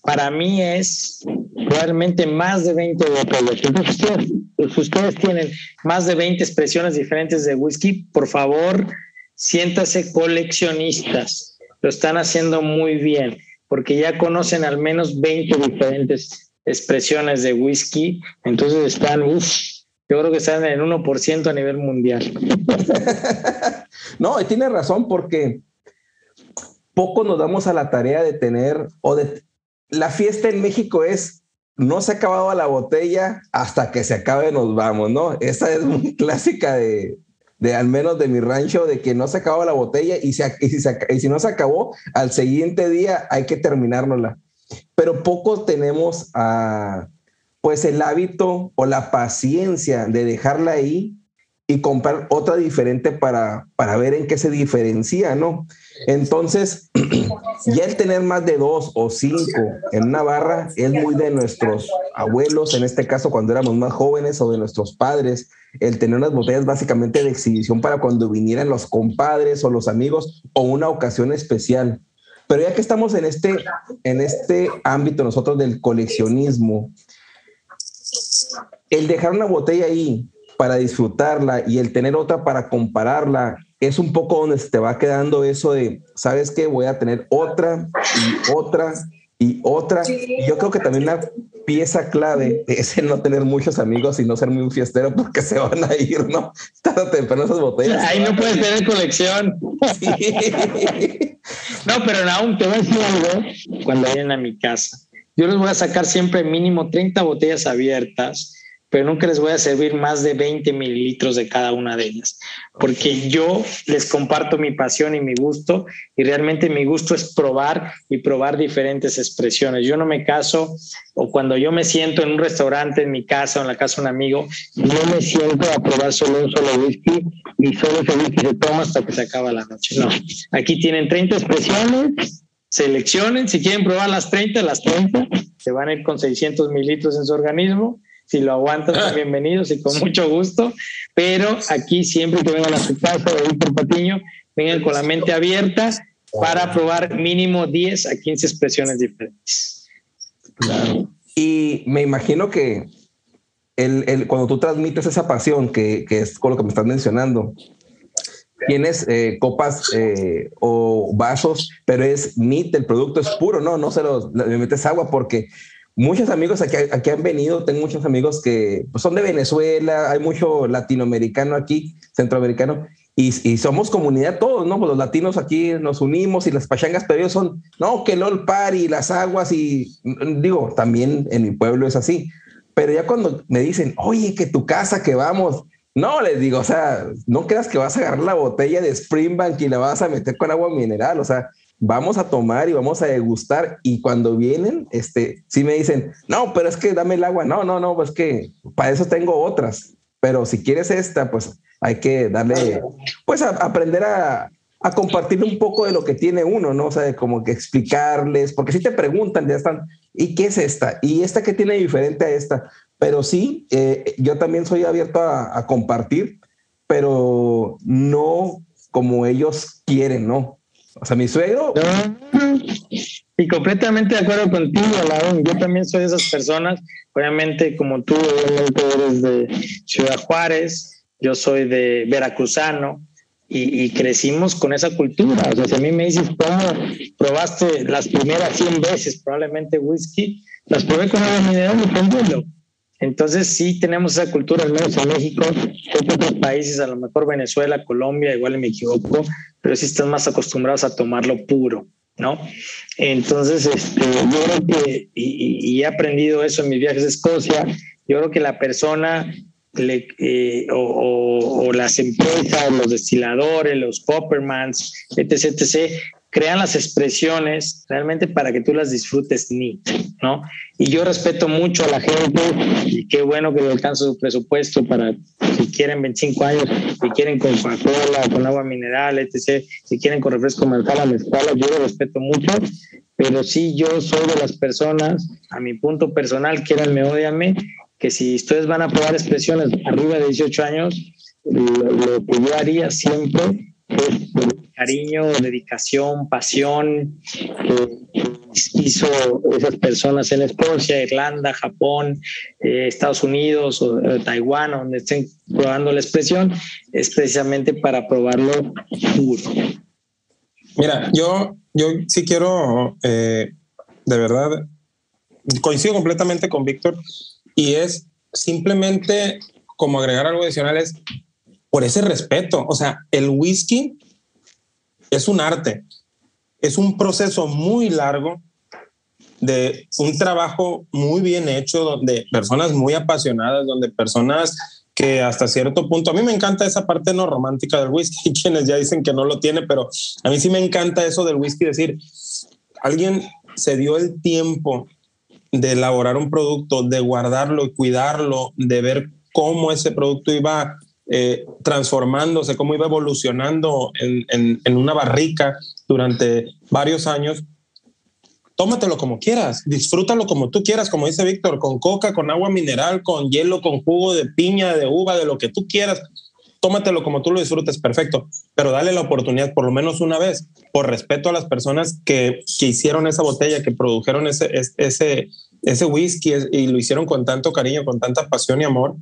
para mí es realmente más de 20 botellas. Entonces, ustedes, pues, ustedes tienen más de 20 expresiones diferentes de whisky, por favor, siéntase coleccionistas. Lo están haciendo muy bien porque ya conocen al menos 20 diferentes expresiones de whisky, entonces están, uff, yo creo que están en el 1% a nivel mundial. no, y tiene razón porque poco nos damos a la tarea de tener, o de, la fiesta en México es, no se ha acabado la botella hasta que se acabe nos vamos, ¿no? Esa es muy clásica de, de al menos de mi rancho, de que no se acababa la botella y, si, y si no se acabó, al siguiente día hay que terminárnosla. Pero pocos tenemos a, pues el hábito o la paciencia de dejarla ahí y comprar otra diferente para, para ver en qué se diferencia, ¿no? Entonces, ya el tener más de dos o cinco en una barra es muy de nuestros abuelos, en este caso cuando éramos más jóvenes, o de nuestros padres, el tener unas botellas básicamente de exhibición para cuando vinieran los compadres o los amigos o una ocasión especial. Pero ya que estamos en este, en este ámbito nosotros del coleccionismo, el dejar una botella ahí para disfrutarla y el tener otra para compararla es un poco donde se te va quedando eso de, ¿sabes qué? Voy a tener otra y otra y otra. Y yo creo que también una pieza clave es el no tener muchos amigos y no ser muy fiestero porque se van a ir, ¿no? Tarde o temprano esas botellas. Ahí no puedes tener colección. no, pero aún te voy a decir algo cuando vayan a mi casa. Yo les voy a sacar siempre mínimo 30 botellas abiertas pero nunca les voy a servir más de 20 mililitros de cada una de ellas, porque yo les comparto mi pasión y mi gusto, y realmente mi gusto es probar y probar diferentes expresiones. Yo no me caso, o cuando yo me siento en un restaurante, en mi casa o en la casa de un amigo, no me siento a probar solo un solo whisky y solo ese whisky se toma hasta que se acaba la noche. No, aquí tienen 30 expresiones, seleccionen, si quieren probar las 30, las 30, se van a ir con 600 mililitros en su organismo si lo aguantan, son bienvenidos y con mucho gusto. Pero aquí siempre que vengan a su casa o Víctor Patiño, vengan con la mente abierta para probar mínimo 10 a 15 expresiones diferentes. Claro. Y me imagino que el, el, cuando tú transmites esa pasión, que, que, es con lo que me estás mencionando, tienes eh, copas eh, o vasos, pero es NIT, el producto es puro, no, no se lo le metes agua porque muchos amigos aquí, aquí han venido, tengo muchos amigos que pues, son de Venezuela, hay mucho latinoamericano aquí, centroamericano, y, y, somos comunidad todos, ¿no? Pues los latinos aquí nos unimos y las pachangas, pero ellos son, no, que LOL Party, las aguas y digo, también en mi pueblo es así. Pero ya cuando me dicen, oye, que tu casa, que vamos, no, les digo, o sea, no creas que vas a agarrar la botella de Springbank y la vas a meter con agua mineral, o sea, vamos a tomar y vamos a degustar y cuando vienen, este, sí me dicen, no, pero es que dame el agua, no, no, no, pues que para eso tengo otras, pero si quieres esta, pues hay que darle, pues a, aprender a, a, compartir un poco de lo que tiene uno, ¿no? O sea, como que explicarles, porque si te preguntan, ya están, ¿y qué es esta? ¿Y esta qué tiene diferente a esta? Pero sí, eh, yo también soy abierto a, a compartir, pero no como ellos quieren, ¿no? O sea, mi suegro. Y completamente de acuerdo contigo, Alain. Yo también soy de esas personas. Obviamente, como tú, obviamente eres de Ciudad Juárez, yo soy de Veracruzano. Y, crecimos con esa cultura. O sea, si a mí me dices cómo probaste las primeras 100 veces probablemente whisky, las probé con agua mineral y con hielo. Entonces sí tenemos esa cultura, al menos en México, en otros países, a lo mejor Venezuela, Colombia, igual me equivoco, pero sí están más acostumbrados a tomarlo puro, ¿no? Entonces, este, yo creo que, y, he aprendido eso en mis viajes a Escocia, yo creo que la persona eh, o, o, las empresas, los destiladores, los coppermans, etc., etc., crean las expresiones realmente para que tú las disfrutes ni, ¿no? Y yo respeto mucho a la gente y qué bueno que le alcance su presupuesto para si quieren 25 años, si quieren con Coca-Cola, con agua mineral, etc., si quieren con refresco mezcal, mezcal, yo lo respeto mucho, pero sí yo soy de las personas, a mi punto personal, quieranme, odiame, que si ustedes van a probar expresiones arriba de 18 años, lo, que yo haría siempre es cariño, dedicación, pasión que hizo esas personas en Escocia, Irlanda, Japón, eh, Estados Unidos eh, Taiwán, donde estén probando la expresión, es precisamente para probarlo puro. Mira, yo, yo sí quiero, eh, de verdad, coincido completamente con Víctor y es simplemente como agregar algo adicional es por ese respeto. O sea, el whisky es un arte, es un proceso muy largo de un trabajo muy bien hecho, donde personas muy apasionadas, donde personas que hasta cierto punto, a mí me encanta esa parte no romántica del whisky, quienes ya dicen que no lo tiene, pero a mí sí me encanta eso del whisky, decir, alguien se dio el tiempo de elaborar un producto, de guardarlo y cuidarlo, de ver cómo ese producto iba eh, transformándose, cómo iba evolucionando en, en, una barrica durante varios años, tómatelo como quieras, disfrútalo como tú quieras, como dice Víctor, con coca, con agua mineral, con hielo, con jugo de piña, de uva, de lo que tú quieras. Tómatelo como tú lo disfrutes, perfecto, pero dale la oportunidad por lo menos una vez, por respeto a las personas que, que hicieron esa botella, que produjeron ese, ese, ese whisky y lo hicieron con tanto cariño, con tanta pasión y amor.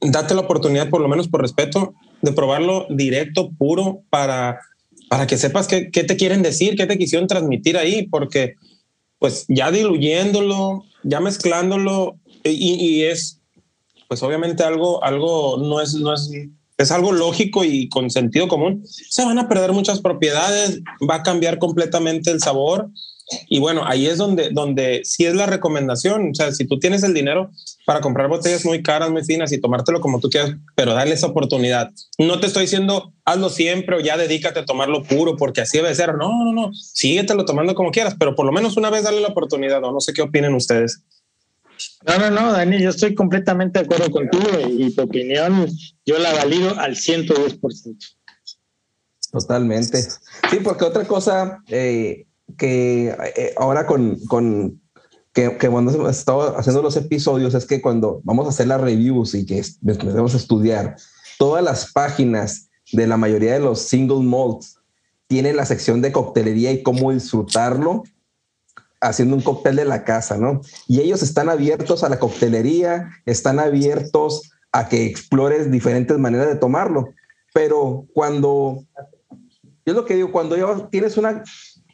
Date la oportunidad, por lo menos por respeto, de probarlo directo, puro, para para que sepas qué, qué, te quieren decir, qué te quisieron transmitir ahí, porque pues ya diluyéndolo, ya mezclándolo, y, es pues obviamente algo, algo no es, no es, es algo lógico y con sentido común, se van a perder muchas propiedades, va a cambiar completamente el sabor y bueno, ahí es donde, donde sí es la recomendación. O sea, si tú tienes el dinero para comprar botellas muy caras, muy finas y tomártelo como tú quieras, pero dale esa oportunidad. No te estoy diciendo hazlo siempre o ya dedícate a tomarlo puro porque así debe ser. No, no, no. Síguetelo tomando como quieras, pero por lo menos una vez dale la oportunidad. O no sé qué opinen ustedes. No, no, no, Dani, yo estoy completamente de acuerdo contigo y tu opinión yo la valido al 110%. Totalmente. Sí, porque otra cosa, eh, que eh, ahora con, con que, que, cuando hemos estado haciendo los episodios es que cuando vamos a hacer las reviews y que empezamos a estudiar, todas las páginas de la mayoría de los single malts tienen la sección de coctelería y cómo disfrutarlo haciendo un cóctel de la casa, ¿no? Y ellos están abiertos a la coctelería, están abiertos a que explores diferentes maneras de tomarlo. Pero cuando, yo lo que digo, cuando ya tienes una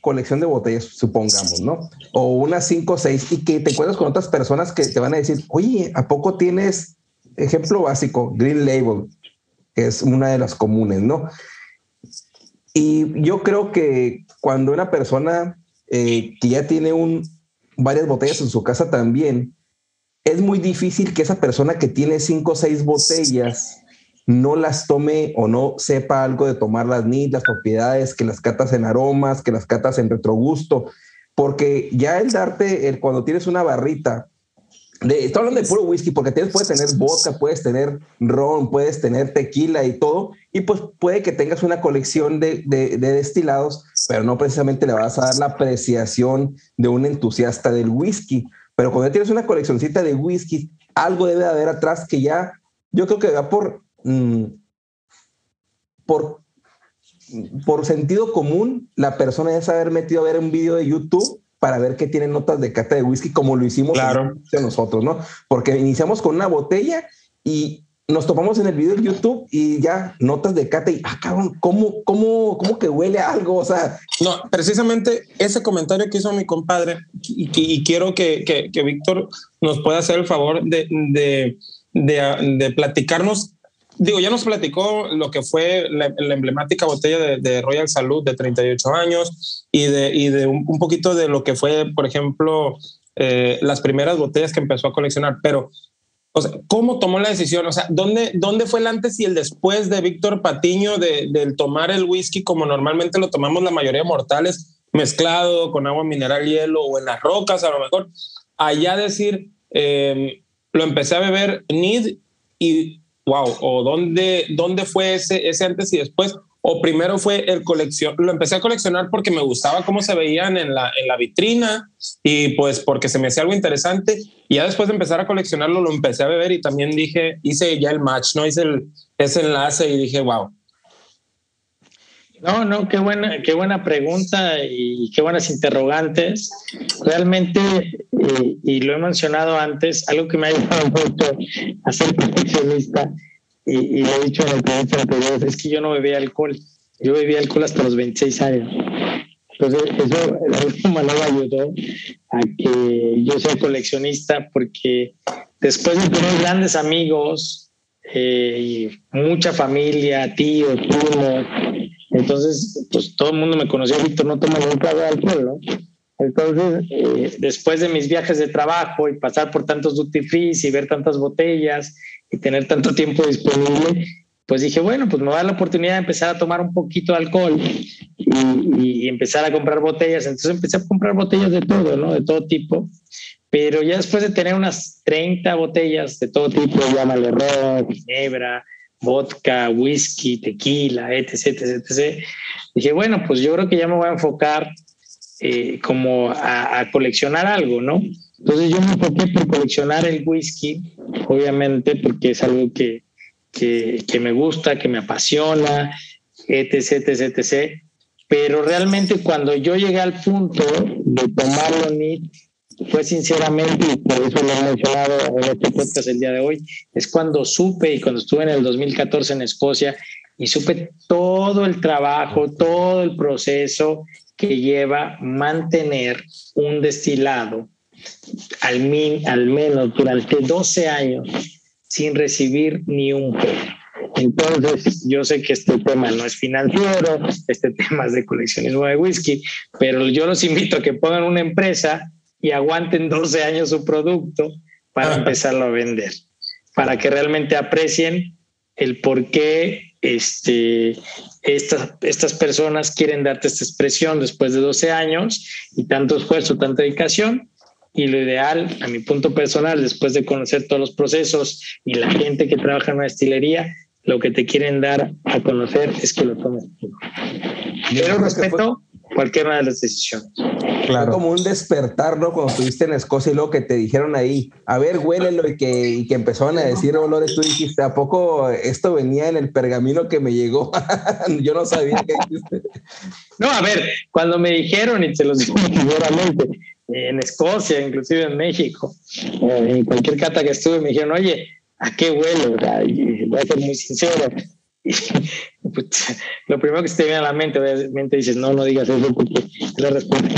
colección de botellas, supongamos, ¿no? O unas cinco o seis y que te encuentras con otras personas que te van a decir, oye, ¿a poco tienes, ejemplo básico, Green Label, que es una de las comunes, ¿no? Y yo creo que cuando una persona eh, que ya tiene un, varias botellas en su casa también, es muy difícil que esa persona que tiene cinco o seis botellas no las tome o no sepa algo de tomarlas ni las propiedades, que las catas en aromas, que las catas en retrogusto, porque ya el darte, el, cuando tienes una barrita, de, estoy hablando de puro whisky, porque tienes, puedes tener vodka, puedes tener ron, puedes tener tequila y todo, y pues puede que tengas una colección de, de, de destilados, pero no precisamente le vas a dar la apreciación de un entusiasta del whisky. Pero cuando tienes una coleccioncita de whisky, algo debe haber atrás que ya, yo creo que va por Mm, por, por sentido común, la persona debe haber metido a ver un video de YouTube para ver que tiene notas de cata de whisky, como lo hicimos claro. nosotros, ¿no? Porque iniciamos con una botella y nos topamos en el video de YouTube y ya notas de cata y, ah, cabrón, ¿cómo, cómo, cómo que huele a algo? O sea, no, precisamente ese comentario que hizo mi compadre y, y quiero que, que, que, Víctor nos pueda hacer el favor de, de, de, de platicarnos digo, ya nos platicó lo que fue la, emblemática botella de, Royal Salud de 38 años y de, y de un, poquito de lo que fue, por ejemplo, eh, las primeras botellas que empezó a coleccionar. Pero, o sea, ¿cómo tomó la decisión? O sea, ¿dónde, dónde fue el antes y el después de Víctor Patiño de, del tomar el whisky como normalmente lo tomamos la mayoría de mortales, mezclado con agua mineral, hielo o en las rocas a lo mejor? Allá decir, eh, lo empecé a beber Nid y wow, o dónde, dónde fue ese, ese antes y después, o primero fue el colección, lo empecé a coleccionar porque me gustaba cómo se veían en la, en la vitrina y pues porque se me hacía algo interesante y ya después de empezar a coleccionarlo lo empecé a beber y también dije, hice ya el match, ¿no? Hice el, ese enlace y dije, wow. No, no, qué buena, qué buena pregunta y qué buenas interrogantes. Realmente, eh, y lo he mencionado antes, algo que me ha ayudado mucho a ser perfeccionista, y, lo he dicho en el proyecto anterior, es que yo no bebía alcohol. Yo bebía alcohol hasta los 26 años. Entonces, eso de alguna manera ayudó a que yo sea coleccionista, porque después de tener grandes amigos, eh, y mucha familia, tíos, primos, entonces, pues todo el mundo me conocía, Víctor no toma nunca de alcohol, ¿no? Entonces, eh, después de mis viajes de trabajo y pasar por tantos duty free y ver tantas botellas y tener tanto tiempo disponible, pues dije, bueno, pues me va la oportunidad de empezar a tomar un poquito de alcohol y, y, empezar a comprar botellas. Entonces empecé a comprar botellas de todo, ¿no? De todo tipo. pero ya después de tener unas 30 botellas de todo tipo, llámale ron, ginebra, vodka, whisky, tequila, etc, etc, etc, dije, bueno, pues yo creo que ya me voy a enfocar eh, como a, coleccionar algo, ¿no? Entonces yo me enfoqué por coleccionar el whisky, obviamente, porque es algo que, que, que me gusta, que me apasiona, etc, etc, etc. Pero realmente cuando yo llegué al punto de tomarlo ni fue sinceramente, y por eso lo he mencionado en este podcast el día de hoy, es cuando supe y cuando estuve en el 2014 en Escocia y supe todo el trabajo, todo el proceso que lleva mantener un destilado al, al menos durante 12 años sin recibir ni un peso. Entonces, yo sé que este tema no es financiero, este tema es de coleccionismo de whisky, pero yo los invito a que pongan una empresa y aguanten 12 años su producto para empezarlo a vender, para que realmente aprecien el por qué este, estas, estas personas quieren darte esta expresión después de 12 años y tanto esfuerzo, tanta dedicación. Y lo ideal, a mi punto personal, después de conocer todos los procesos y la gente que trabaja en una destilería, lo que te quieren dar a conocer es que lo tomes Pero respeto cualquiera de las decisiones. Claro. como un despertar, ¿no? Cuando estuviste en Escocia y luego que te dijeron ahí, a ver, huélelo y que, y que empezaron a decir olores, tú dijiste, ¿a poco esto venía en el pergamino que me llegó? Yo no sabía que No, a ver, cuando me dijeron, y te lo digo seguramente, en Escocia, inclusive en México, en cualquier cata que estuve, me dijeron, oye, ¿a qué huelo? voy a ser muy sincero. Pues, lo primero que se te viene a la mente, obviamente dices, no, no digas eso porque es la respuesta.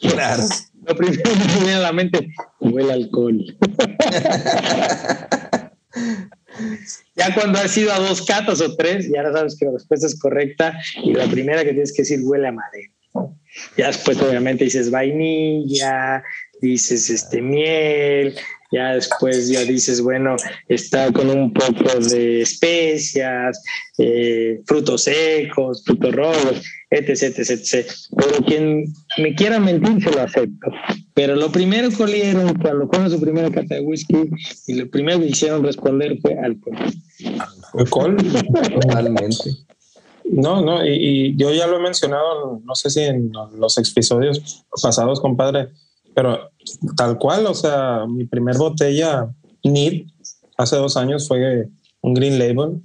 Claro. Lo primero que se viene a la mente, huele alcohol. ya cuando has ido a dos catas o tres, ya sabes que la respuesta es correcta y la primera que tienes que decir huele a madera. Ya después obviamente dices vainilla, dices este miel, ya después ya dices, bueno, está con un poco de especias, eh, frutos secos, frutos rojos, etc, etc, etc. Pero quien me quiera mentir, se lo acepto. Pero lo primero que olieron cuando fueron su primera carta de whisky y lo primero que hicieron responder fue alcohol. ¿Alcohol? Totalmente. No, no, y, y, yo ya lo he mencionado, no sé si en los episodios pasados, compadre, pero tal cual, o sea, mi primer botella NID hace dos años fue un Green Label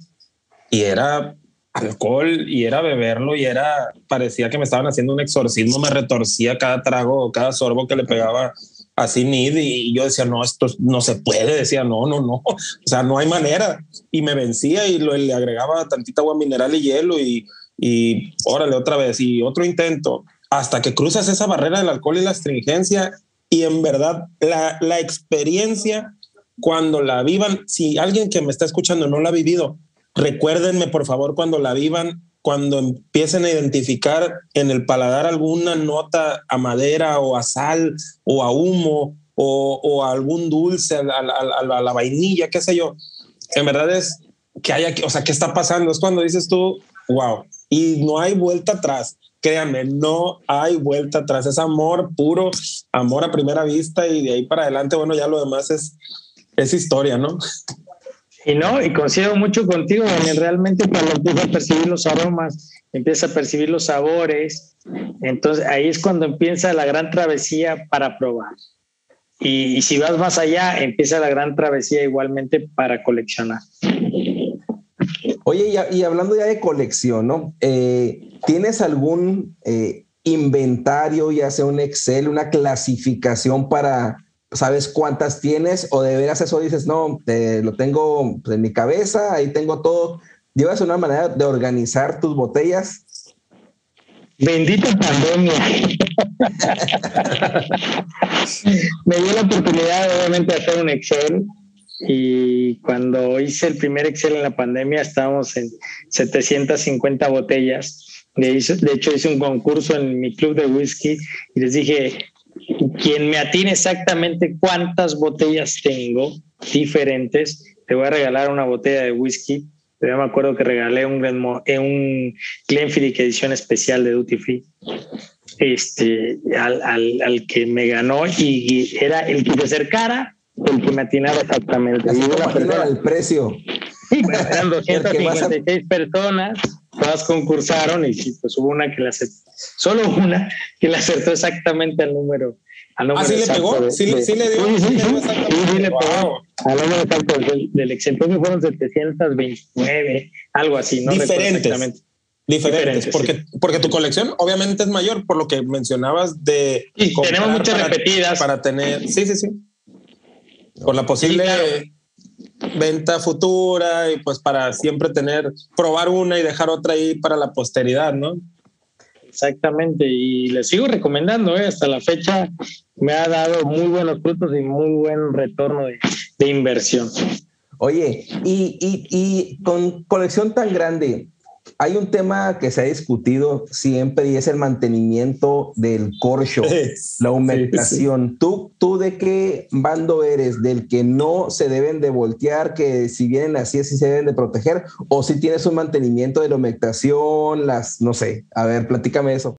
y era alcohol y era beberlo y era, parecía que me estaban haciendo un exorcismo, me retorcía cada trago, cada sorbo que le pegaba así NID y yo decía, no, esto no se puede, decía, no, no, no, o sea, no hay manera. Y me vencía y lo, le agregaba tantita agua mineral y hielo y, y órale otra vez y otro intento hasta que cruzas esa barrera del alcohol y la astringencia y en verdad la, la experiencia cuando la vivan, si alguien que me está escuchando no la ha vivido, recuérdenme por favor cuando la vivan, cuando empiecen a identificar en el paladar alguna nota a madera o a sal o a humo o, o a algún dulce, a, a, a, la vainilla, qué sé yo. En verdad es que hay aquí, o sea, ¿qué está pasando? Es cuando dices tú, wow, y no hay vuelta atrás créanme, no hay vuelta atrás, es amor puro, amor a primera vista y de ahí para adelante, bueno, ya lo demás es, es historia, ¿no? Y no, y coincido mucho contigo, Daniel, realmente cuando empieza a percibir los aromas, empieza a percibir los sabores, entonces ahí es cuando empieza la gran travesía para probar. Y, y si vas más allá, empieza la gran travesía igualmente para coleccionar. Oye, y, y, hablando ya de colección, ¿no? Eh, ¿Tienes algún eh, inventario, ya sea un Excel, una clasificación para, sabes cuántas tienes o de veras eso dices, no, te, lo tengo pues, en mi cabeza, ahí tengo todo. ¿Llevas una manera de organizar tus botellas? Bendita pandemia. Me dio la oportunidad, obviamente, de hacer un Excel y cuando hice el primer Excel en la pandemia estábamos en 750 botellas de hecho, hice un concurso en mi club de whisky y les dije, quien me atine exactamente cuántas botellas tengo diferentes, te voy a regalar una botella de whisky. Yo me acuerdo que regalé un, eh, un Glenfiddich edición especial de Duty Free. este, al, al, al que me ganó y, era el que se acercara, el que me atinaba exactamente. Así persona- al precio. Sí, bueno, eran El que más- 256 personas, todas concursaron y sí, pues hubo una que la acertó, solo una que la acertó exactamente al número. Al número Ah, ¿sí le pegó? de- ¿Sí le- de- sí le dio? Sí, sí, ¿Sí le sí, sí, sí pegó al número exacto del, del que fueron 729, algo así, no Diferentes. exactamente. Diferentes, Diferentes, porque, porque tu colección obviamente es mayor, por lo que mencionabas de. Sí, tenemos muchas para- repetidas. Para tener. Sí, sí, sí. Por la posible Sí, venta futura y pues para siempre tener, probar una y dejar otra ahí para la posteridad, ¿no? Exactamente, y les sigo recomendando, ¿eh? hasta la fecha me ha dado muy buenos frutos y muy buen retorno de, de inversión. Oye, y, y, y con colección tan grande, hay un tema que se ha discutido siempre y es el mantenimiento del corcho, la humectación. ¿Tú, ¿Tú de qué bando eres? ¿Del que no se deben de voltear, que si vienen así, así se deben de proteger? ¿O si tienes un mantenimiento de la humectación, las, no sé, a ver, platícame eso.